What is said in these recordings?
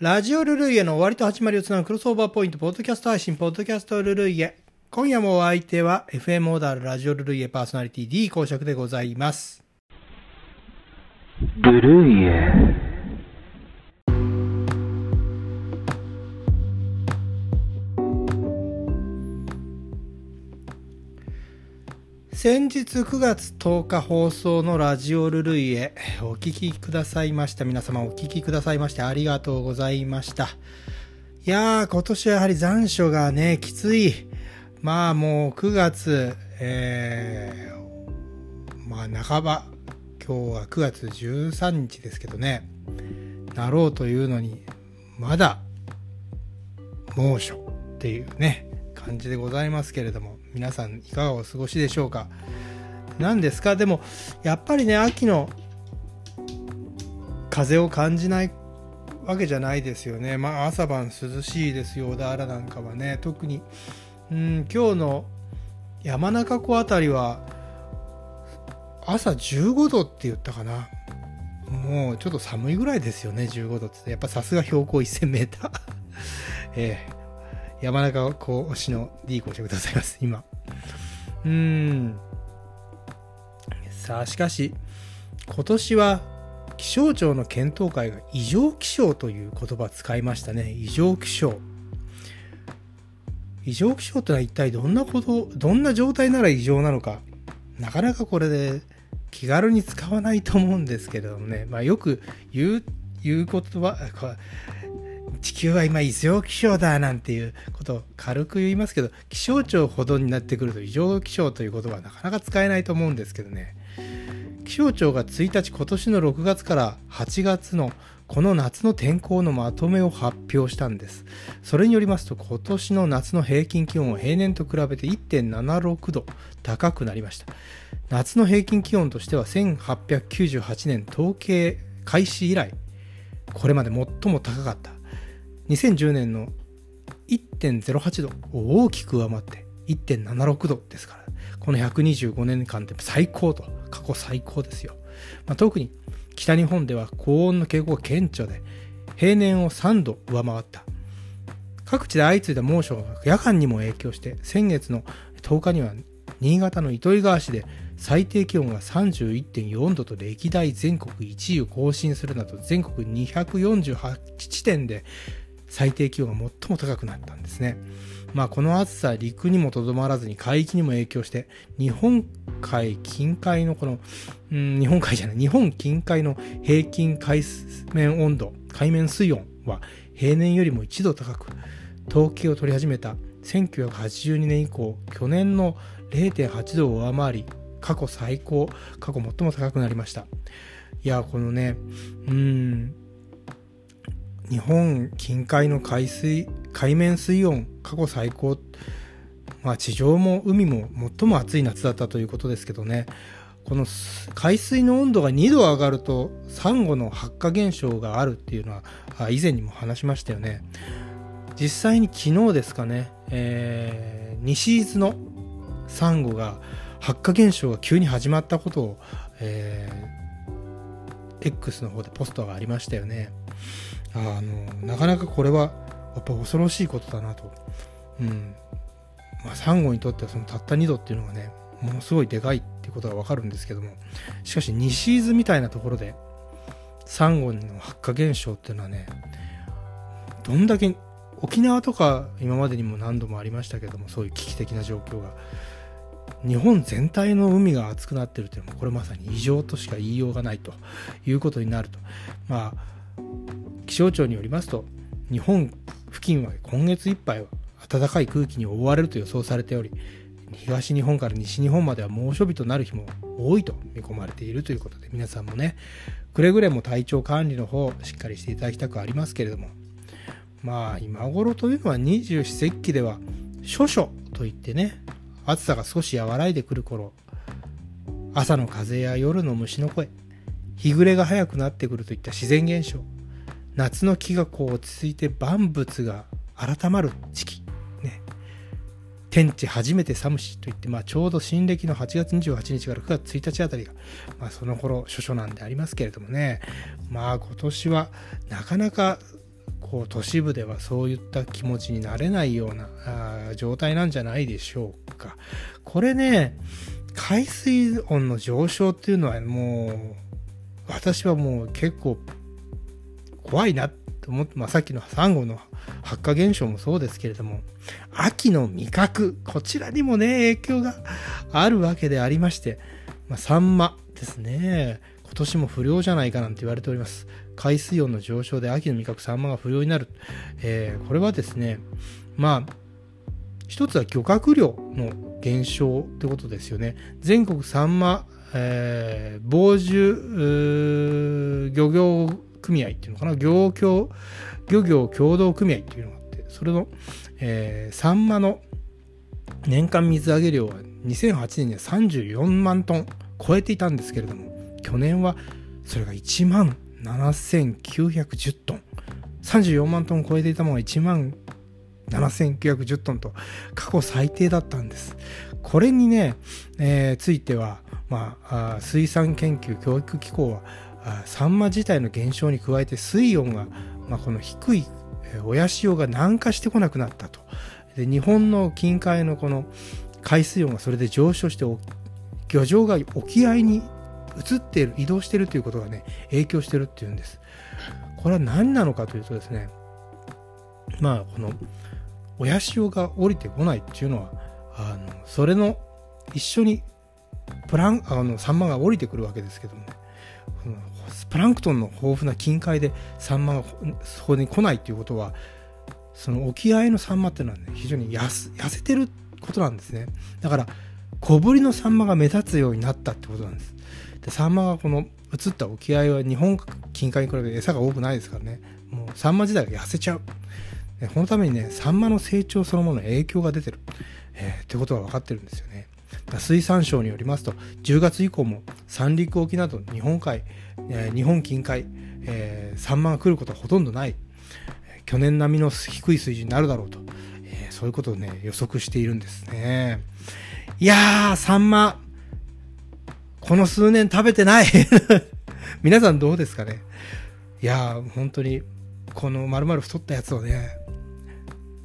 ラジオルルイエの終わりと始まりをつなぐクロスオーバーポイント、ポッドキャスト配信、ポッドキャストルルイエ。今夜もお相手は FM オーダーラジオルルイエパーソナリティ D 公爵でございます。ルルイエ先日9月10日放送のラジオルルイエお聞きくださいました。皆様お聞きくださいましてありがとうございました。いやー今年はやはり残暑がねきつい。まあもう9月えー、まあ半ば。今日は9月13日ですけどね。なろうというのにまだ猛暑っていうね感じでございますけれども。皆さんいかがお過ごしでしょうか？何ですか？でもやっぱりね秋の風を感じないわけじゃないですよね。まあ朝晩涼しいですよ。小田原なんかはね。特にうん今日の山中湖あたりは朝15度って言ったかな。もうちょっと寒いぐらいですよね15度って。やっぱさすが標高 1000m ええ。山中湖推しの D 公爵でございます今。うん。さあしかし今年は気象庁の検討会が異常気象という言葉を使いましたね。異常気象。異常気象というのは一体どんなことどんな状態なら異常なのか。なかなかこれで気軽に使わないと思うんですけれどもね、まあ、よく言う言う言葉地球は今異常気象だなんていうことを軽く言いますけど気象庁ほどになってくると異常気象という言葉はなかなか使えないと思うんですけどね。気象庁が1日今年の6月から8月のこの夏の天候のまとめを発表したんです。それによりますと今年の夏の平均気温は平年と比べて1.76度高くなりました。夏の平均気温としては1898年統計開始以来これまで最も高かった2010年の1.08度を大きく上回って1.76度ですから。この125年間で最高と過去最高ですよ、まあ、特に北日本では高温の傾向が顕著で平年を3度上回った。各地で相次いだ猛暑が夜間にも影響して先月の10日には新潟の糸魚川市で最低気温が31.4度と歴代全国1位を更新するなど全国248地点で最低気温が最も高くなったんですね。まあこの暑さ陸にもとどまらずに海域にも影響して日本海近海のこの、うん、日本海じゃない日本近海の平均海面温度海面水温は平年よりも1度高く統計を取り始めた1982年以降去年の0.8度を上回り過去最高過去最も高くなりましたいやこのねうん日本近海の海水海面水温過去最高まあ地上も海も最も暑い夏だったということですけどね。この海水の温度が2度上がるとサンゴの発火現象があるっていうのは以前にも話しましたよね。実際に昨日ですかね、えー、西伊豆のサンゴが発火現象が急に始まったことを、えー、X の方でポストがありましたよね。あのなかなかこれはやっぱ恐ろしいことだなと、うん。まあ、サンゴにとってはそのたった2度っていうのがねものすごいでかいっていうことがわかるんですけども。しかし西伊豆みたいなところでサンゴの発火現象っていうのはねどんだけ沖縄とか今までにも何度もありましたけどもそういう危機的な状況が日本全体の海が熱くなってるっていうのもこれまさに異常としか言いようがないということになると。まあ気象庁によりますと日本付近は今月いっぱいは暖かい空気に覆われると予想されており東日本から西日本までは猛暑日となる日も多いと見込まれているということで皆さんもねくれぐれも体調管理の方しっかりしていただきたくありますけれどもまあ今頃というのは二十四節気では処暑といってね暑さが少し和らいでくる頃朝の風や夜の虫の声日暮れが早くなってくるといった自然現象。夏の気がこう落ち着いて万物が改まる時期。ね。天地初めて寒しといって、まあ、ちょうど新暦の8月28日から9月1日あたりが、まあ、その頃処暑なんでありますけれどもね。まあ今年はなかなかこう都市部ではそういった気持ちになれないようなあ状態なんじゃないでしょうか。これね、海水温の上昇っていうのはもう、私はもう結構怖いなと思って、まあ、さっきのサンゴの発火現象もそうですけれども、秋の味覚、こちらにもね、影響があるわけでありまして、まあ、サンマですね。今年も不良じゃないかなんて言われております。海水温の上昇で秋の味覚サンマが不良になる。えー、これはですね、まあ、一つは漁獲量の減少ってことですよね。全国サンマ、えー、防樹漁業組合っていうのかな？漁協漁業協同組合っていうのがあってそれの、えー、サンマの年間水揚げ量は2008年には34万トン超えていたんですけれども去年はそれが1万7910トン34万トン超えていたものが1万7910トンと過去最低だったんです。これにね、えー、ついては、まあ、水産研究教育機構はサンマ自体の減少に加えて水温が、まあ、この低い親潮が南下してこなくなったと。で日本の近海のこの海水温がそれで上昇して漁場が沖合に移っている移動しているということがね影響してるっていうんです。これは何なのかというとですねまあこの親潮が降りてこないっていうのはあのそれの一緒にプランあのサンマが降りてくるわけですけども。プランクトンの豊富な近海でサンマがそこに来ないっていうことはその沖合のサンマっていうのはね非常に痩せてることなんですね。だから小ぶりのサンマが目立つようになったってことなんです。でサンマがこの移った沖合は日本近海に比べて餌が多くないですからね。もうサンマ自体が痩せちゃう。このためにねサンマの成長そのものに影響が出てる、えー、ってことが分かってるんですよね。水産省によりますと10月以降も三陸沖など日本海、えー、日本近海、えー、サンマが来ることはほとんどない去年並みの低い水準になるだろうと、えー、そういうことをね予測しているんですね。いやーサンマこの数年食べてない。皆さんどうですかね。いやー本当にこの丸々太ったやつをね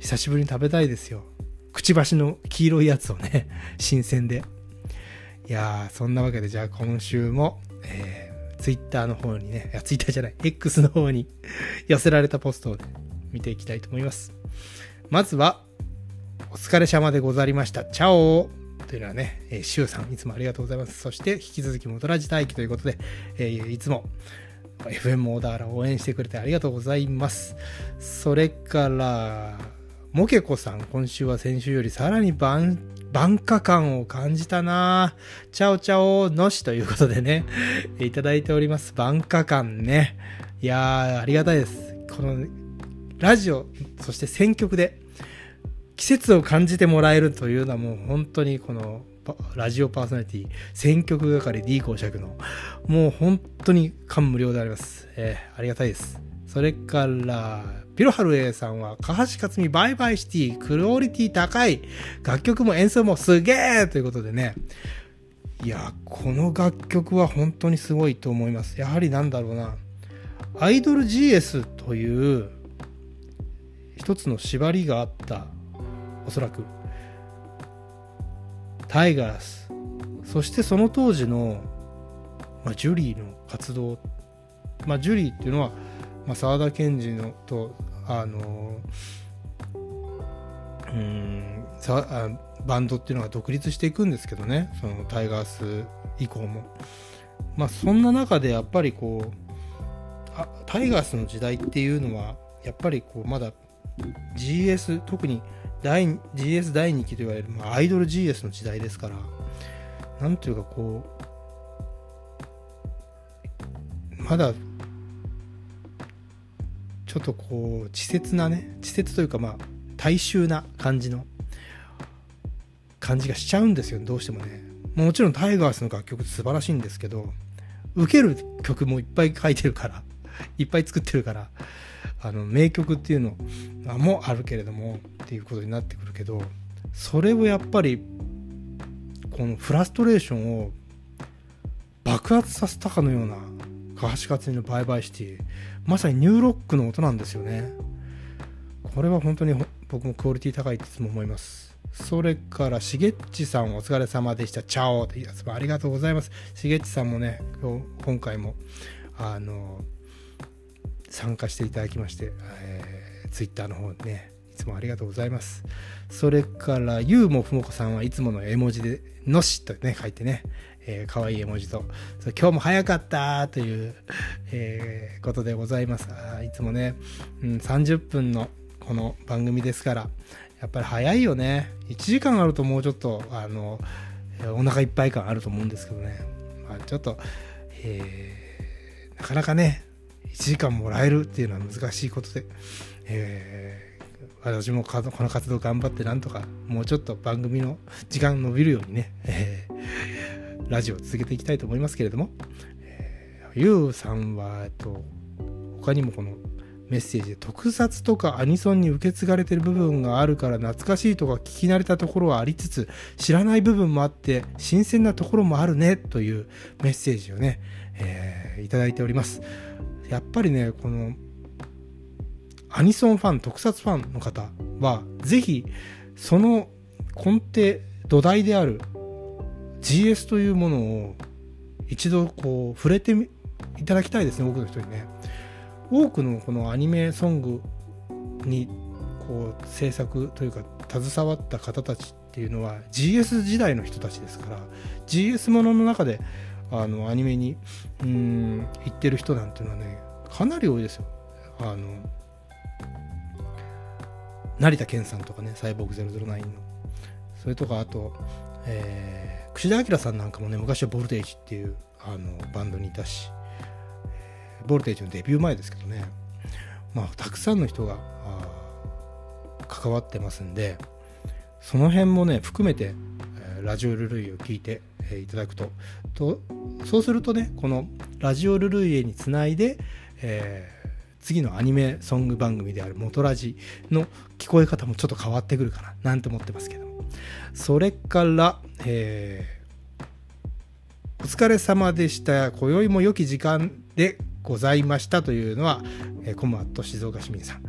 久しぶりに食べたいですよ。くちばしの黄色いやつをね、新鮮で。いやー、そんなわけで、じゃあ今週も、えー、ツイッターの方にね、いや、ツイッターじゃない、X の方に 寄せられたポストを、ね、見ていきたいと思います。まずは、お疲れ様でござりました。チャオというのはね、えー、シュウさん、いつもありがとうございます。そして、引き続き、モトラジ待機ということで、えー、いつも、FM オーダーら応援してくれてありがとうございます。それから、モケコさん、今週は先週よりさらに晩、晩夏感を感じたなチャオチャオのしということでね、いただいております。晩夏感ね。いやー、ありがたいです。この、ラジオ、そして選曲で、季節を感じてもらえるというのはもう本当にこの、ラジオパーソナリティ、選曲係 D 公爵の、もう本当に感無量であります。えー、ありがたいです。それから、ピロハル A さんは、カハシカツミバイバイシティ、クオリティ高い、楽曲も演奏もすげえということでね、いや、この楽曲は本当にすごいと思います。やはりなんだろうな、アイドル GS という一つの縛りがあった、おそらく、タイガース、そしてその当時の、まあ、ジュリーの活動、まあ、ジュリーっていうのは、まあ、沢田研二のとあのうんさあバンドっていうのが独立していくんですけどねそのタイガース以降も。まあそんな中でやっぱりこうあタイガースの時代っていうのはやっぱりこうまだ GS 特に第 GS 第2期と言われる、まあ、アイドル GS の時代ですからなんていうかこうまだちょっとこう稚拙なね稚拙というかまあ大衆な感じの感じがしちゃうんですよどうしてもね。もちろんタイガースの楽曲素晴らしいんですけど受ける曲もいっぱい書いてるから いっぱい作ってるからあの名曲っていうのもあるけれどもっていうことになってくるけどそれをやっぱりこのフラストレーションを爆発させたかのような高橋克実のバイバイシティまさにニューロックの音なんですよね。これは本当に僕もクオリティ高いっていつも思います。それからしげっちさんお疲れ様でした。チャオってやつもありがとうございます。しげっちさんもね今回もあの参加していただきまして、えー、ツイッターの方ねいつもありがとうございます。それからゆうもふもこさんはいつもの絵文字で「のし」とね書いてね。えー、かわいい絵文字と、今日も早かったという、えー、ことでございます。いつもね、うん、30分のこの番組ですから、やっぱり早いよね。1時間あるともうちょっと、あの、お腹いっぱい感あると思うんですけどね。まあ、ちょっと、えー、なかなかね、1時間もらえるっていうのは難しいことで、えー、私もこの活動頑張ってなんとかもうちょっと番組の時間伸びるようにね、えー、ラジオを続けていきたいと思いますけれども、えー、ゆうさんは、えっと、他にもこのメッセージで特撮とかアニソンに受け継がれてる部分があるから懐かしいとか聞き慣れたところはありつつ知らない部分もあって新鮮なところもあるねというメッセージをね、えー、いただいております。やっぱりねこのアニソンファン特撮ファンの方はぜひその根底土台である GS というものを一度こう触れていただきたいですね多くの人にね多くのこのアニメソングにこう制作というか携わった方たちっていうのは GS 時代の人たちですから GS ものの中であのアニメにうん行ってる人なんていうのはねかなり多いですよ。あの成田健さんとかね、サイボーグ009の。それとか、あと、えー、串田明さんなんかもね、昔はボルテージっていうあのバンドにいたし、ボルテージのデビュー前ですけどね、まあ、たくさんの人が関わってますんで、その辺もね、含めて、ラジオルルイを聞いて、え、いただくと。と、そうするとね、このラジオルルイエにつないで、えー、次のアニメソング番組である「モトラジ」の聞こえ方もちょっと変わってくるかななんて思ってますけど。それから、えー、お疲れ様でした今宵も良き時間でございましたというのは、えー、コムアット静岡市民さん。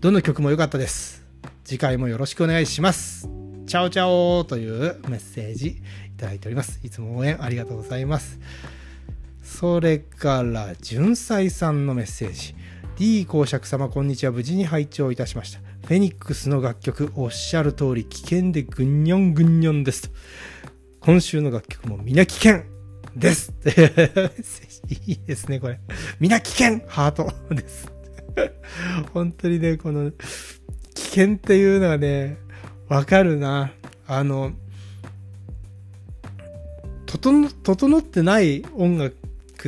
どの曲も良かったです。次回もよろしくお願いします。チャオチャオというメッセージいただいております。いつも応援ありがとうございます。それから、純才さんのメッセージ。D 公爵様こんにちは。無事に拝聴いたしました。フェニックスの楽曲、おっしゃる通り危険でぐんにょんぐんにょんですと。今週の楽曲も皆危険です いいですね、これ。皆危険ハート です。本当にね、この、危険っていうのはね、わかるな。あの、整、整ってない音楽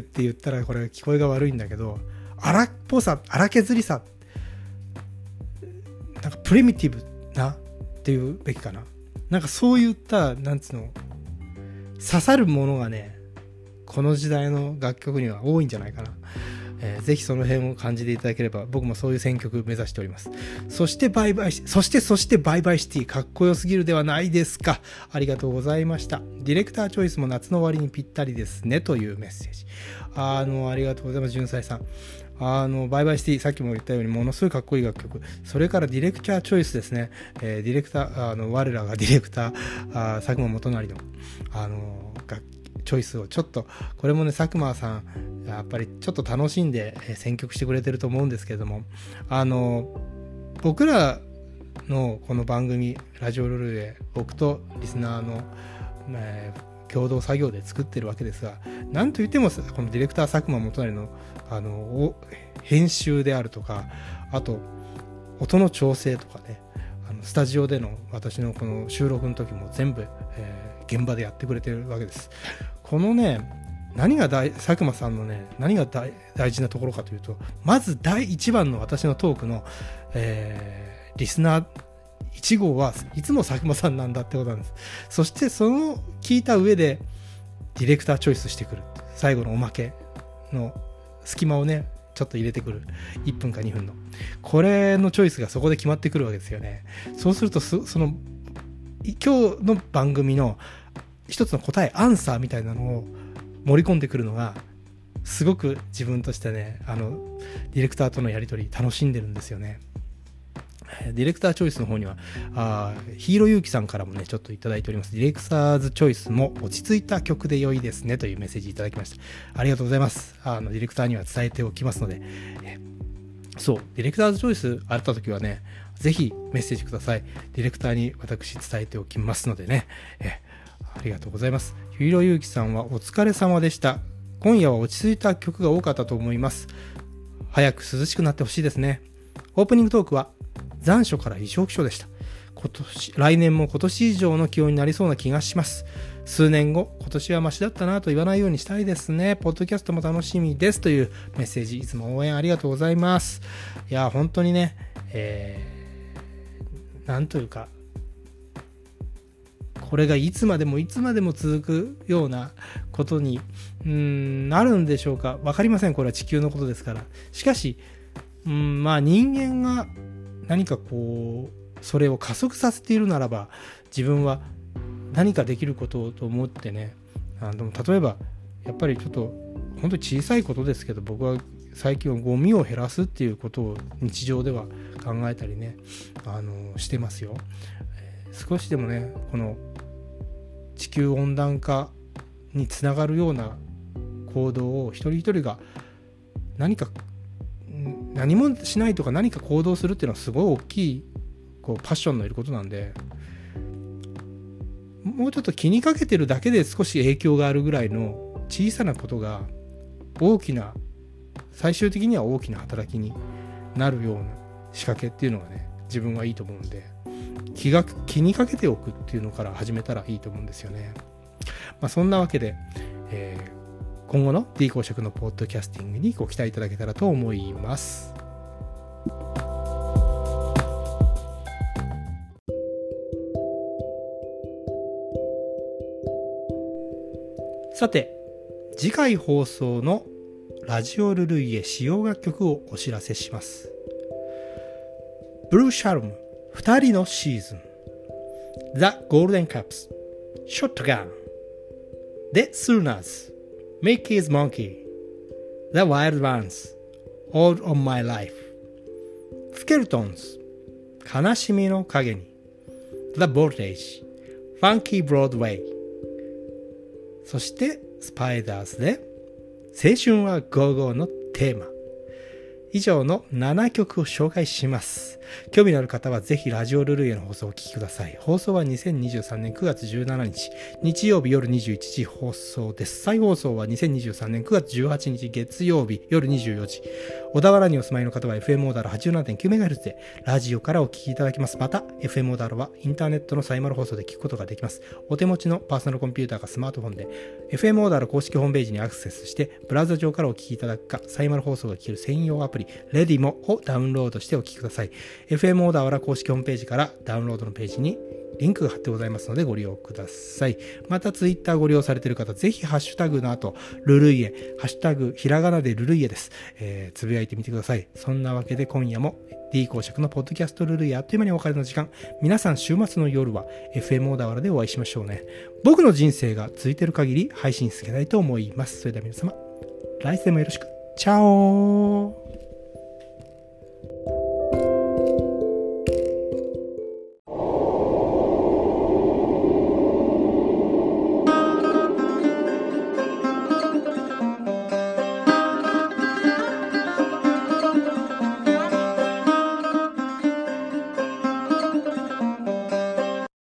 って言ったらこれ聞こえが悪いんだけど、荒っぽさ、荒削りさ、なんかプリミティブなっていうべきかな。なんかそういった、なんつうの、刺さるものがね、この時代の楽曲には多いんじゃないかな。えー、ぜひその辺を感じていただければ、僕もそういう選曲目指しております。そしてバイバイ、そしてそしてバイバイシティ、かっこよすぎるではないですか。ありがとうございました。ディレクターチョイスも夏の終わりにぴったりですね、というメッセージ。あの、ありがとうございます、純才さん。あの、バイバイシティ、さっきも言ったように、ものすごいかっこいい楽曲。それからディレクターチョイスですね。えー、ディレクター、あの、我らが ディレクター、あ佐久間元成の、あの、楽チョイスをちょっと、これもね、佐久間さん、やっぱりちょっと楽しんで選曲してくれてると思うんですけれども、あの、僕らのこの番組、ラジオルルで、僕とリスナーの、えー、共同作業で作ってるわけですが、なんといっても、このディレクター佐久間元成の、あの、編集であるとか、あと、音の調整とかね、あのスタジオでの私のこの収録の時も全部、えー、現場でやってくれてるわけです。このね、何が大、佐久間さんのね、何が大事なところかというと、まず第一番の私のトークの、えー、リスナー1号はいつも佐久間さんなんだってことなんです。そしてその聞いた上で、ディレクターチョイスしてくる。最後のおまけの隙間をね、ちょっと入れてくる。1分か2分の。これのチョイスがそこで決まってくるわけですよね。そうすると、その、今日の番組の一つの答え、アンサーみたいなのを盛り込んでくるのが、すごく自分としてね、あの、ディレクターとのやり取り楽しんでるんですよね。ディレクターチョイスの方には、あヒーローユーキさんからもね、ちょっといただいております。ディレクターズチョイスも落ち着いた曲で良いですねというメッセージいただきました。ありがとうございます。あの、ディレクターには伝えておきますので、えそう、ディレクターズチョイスあった時はね、ぜひメッセージください。ディレクターに私伝えておきますのでね、えありがとうございます。ヒーローユーキさんはお疲れ様でした。今夜は落ち着いた曲が多かったと思います。早く涼しくなってほしいですね。オープニングトークは残暑から異常気象でした。今年、来年も今年以上の気温になりそうな気がします。数年後、今年はマシだったなと言わないようにしたいですね。ポッドキャストも楽しみですというメッセージ、いつも応援ありがとうございます。いや、本当にね、えー、なんというか、これがいつまでもいつまでも続くようなことにうんなるんでしょうか分かりませんこれは地球のことですからしかしうんまあ人間が何かこうそれを加速させているならば自分は何かできることと思ってねあの例えばやっぱりちょっと本当に小さいことですけど僕は最近はゴミを減らすっていうことを日常では考えたりねあのしてますよ。少しでもねこの地球温暖化につながるような行動を一人一人が何か何もしないとか何か行動するっていうのはすごい大きいこうパッションのいることなんでもうちょっと気にかけてるだけで少し影響があるぐらいの小さなことが大きな最終的には大きな働きになるような仕掛けっていうのがね自分はいいと思うんで気が気にかけておくっていうのから始めたらいいと思うんですよね。まあ、そんなわけで、えー、今後の D 公職のポッドキャスティングにご期待いただけたらと思います。さて、次回放送のラジオルルイエ使用楽曲をお知らせします。ブルーシャルム二人のシーズン The Golden Cups Shotgun The Sooners Mickey's Monkey The Wild Ones All of My Life スケルトンズ悲しみの影に The Voltage Funky Broadway そしてスパイダースで青春はゴーゴーのテーマ以上の7曲を紹介します。興味のある方はぜひラジオルルイエの放送をお聞きください。放送は2023年9月17日、日曜日夜21時放送です。再放送は2023年9月18日月曜日夜24時。小田原にお住まいの方は FM オーダー 87.9MHz でラジオからお聞きいただけます。また、FM オーダーはインターネットのサイマル放送で聞くことができます。お手持ちのパーソナルコンピューターかスマートフォンで FM オーダー公式ホームページにアクセスして、ブラウザ上からお聞きいただくか、サイマル放送が聞ける専用アプリ、レディモをダウンロードしてお聞きください。FM オーダーは公式ホームページからダウンロードのページにリンクが貼ってございますのでご利用ください。またツイッターご利用されている方、ぜひハッシュタグの後、ルルイエ、ハッシュタグひらがなでルルイエです。えー、つぶやいてみてください。そんなわけで今夜も D 公爵のポッドキャストルルイエあっという間にお別れの時間。皆さん週末の夜は FM 小田原でお会いしましょうね。僕の人生が続いている限り配信続けたいと思います。それでは皆様、来世もよろしく。チャオー